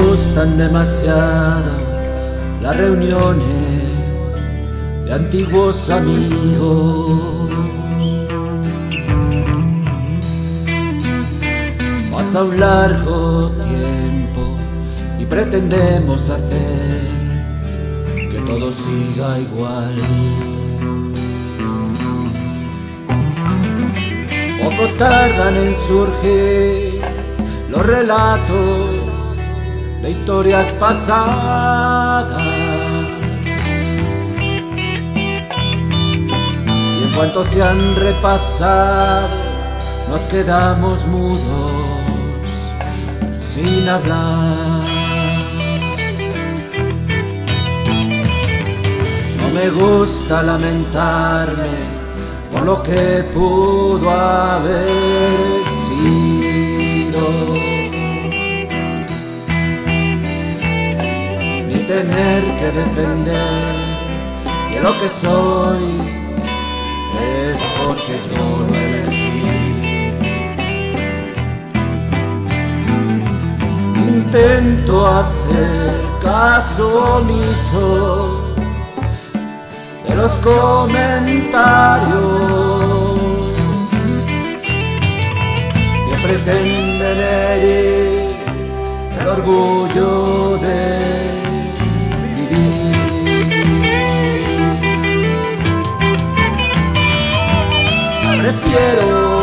gustan demasiado las reuniones de antiguos amigos. Pasa un largo tiempo y pretendemos hacer que todo siga igual. Poco tardan en surgir los relatos de historias pasadas. Y en cuanto se han repasado, nos quedamos mudos sin hablar. No me gusta lamentarme por lo que pudo haber sido. Tener que defender que lo que soy es porque yo lo elegí. Intento hacer caso omiso de los comentarios que pretenden herir el orgullo de Prefiero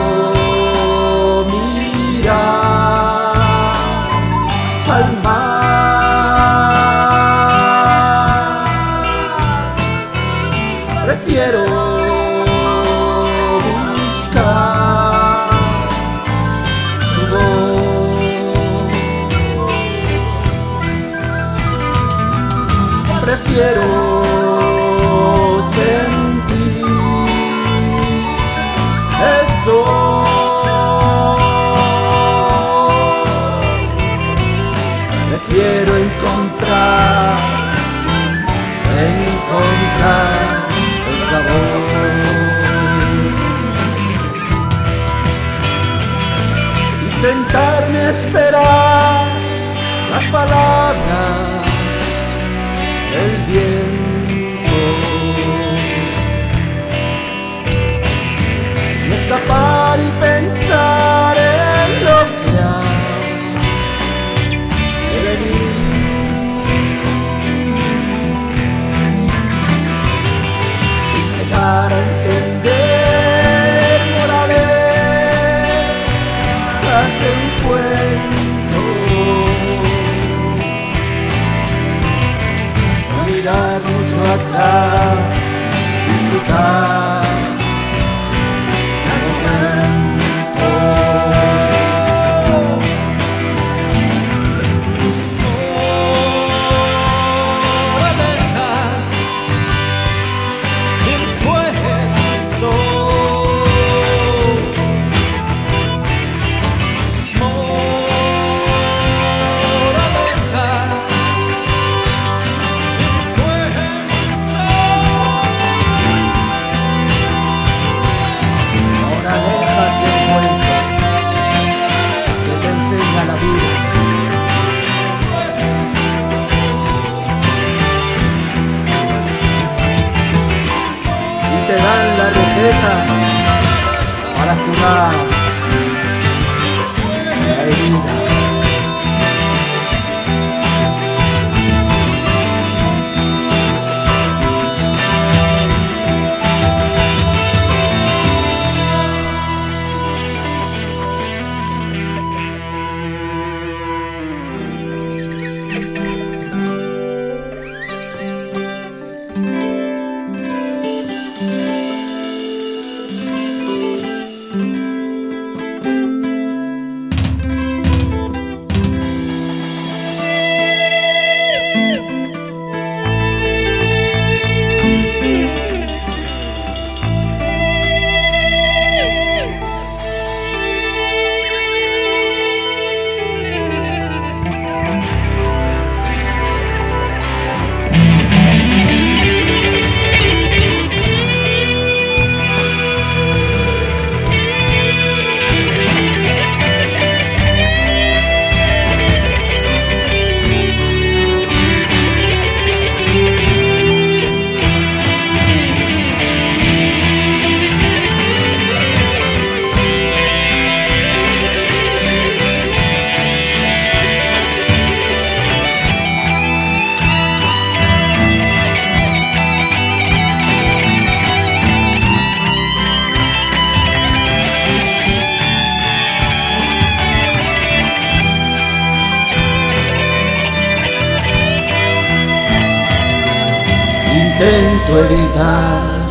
evitar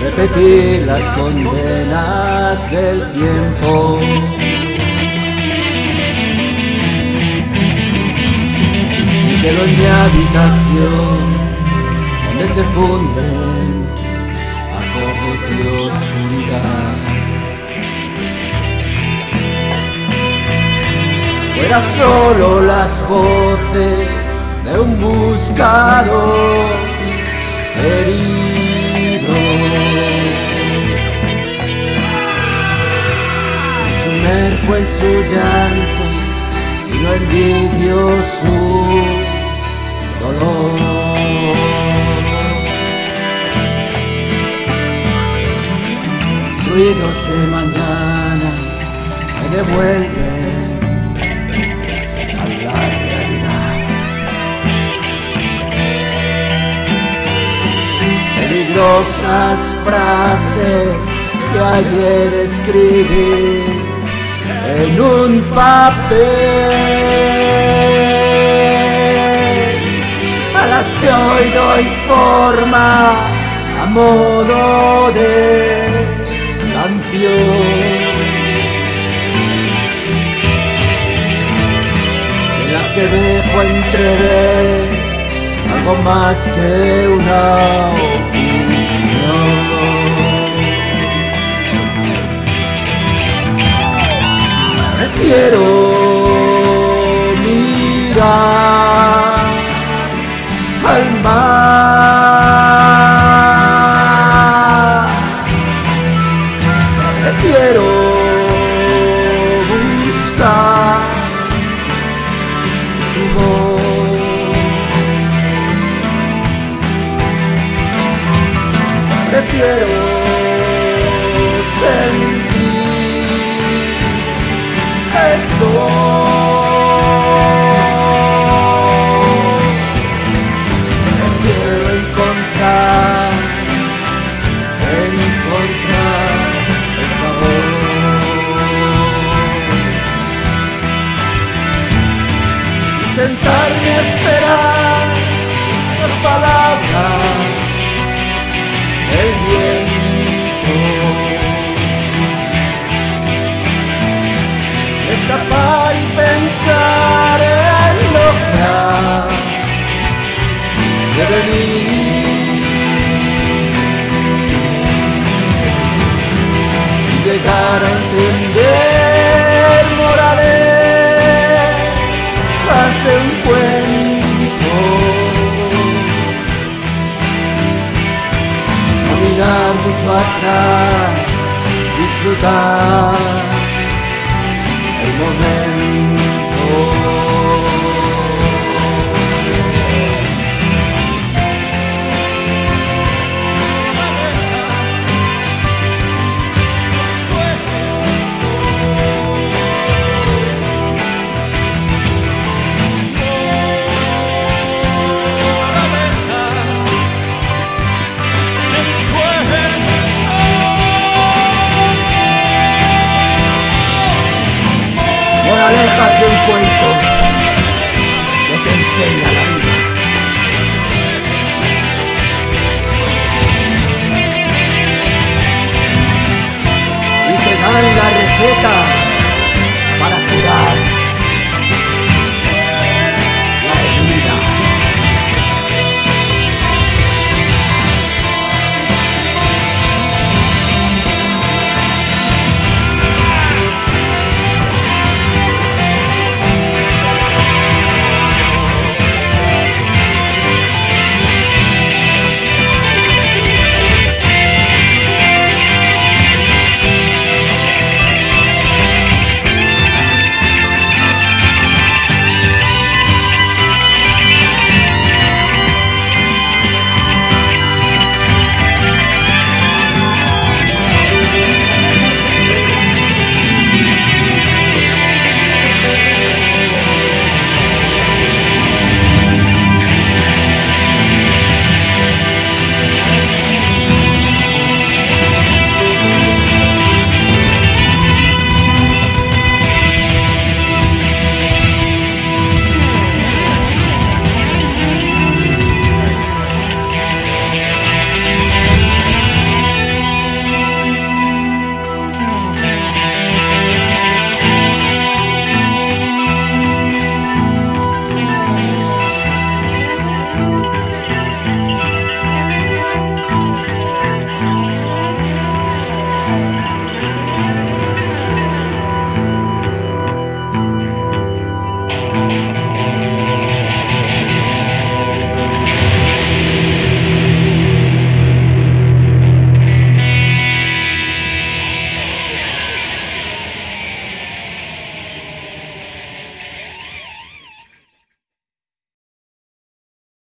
repetir las condenas del tiempo. Y quedo en mi habitación donde se funden acordes y oscuridad. Fuera solo las voces de un buscador herido. Me sumerjo en su llanto y no envidio su dolor. Ruidos de mañana me devuelven Peligrosas frases que ayer escribí en un papel a las que hoy doy forma a modo de canción. En las que dejo entrever algo más que una Prefiero mirar al mar. Prefiero buscar tu voz. Prefiero voltar. Y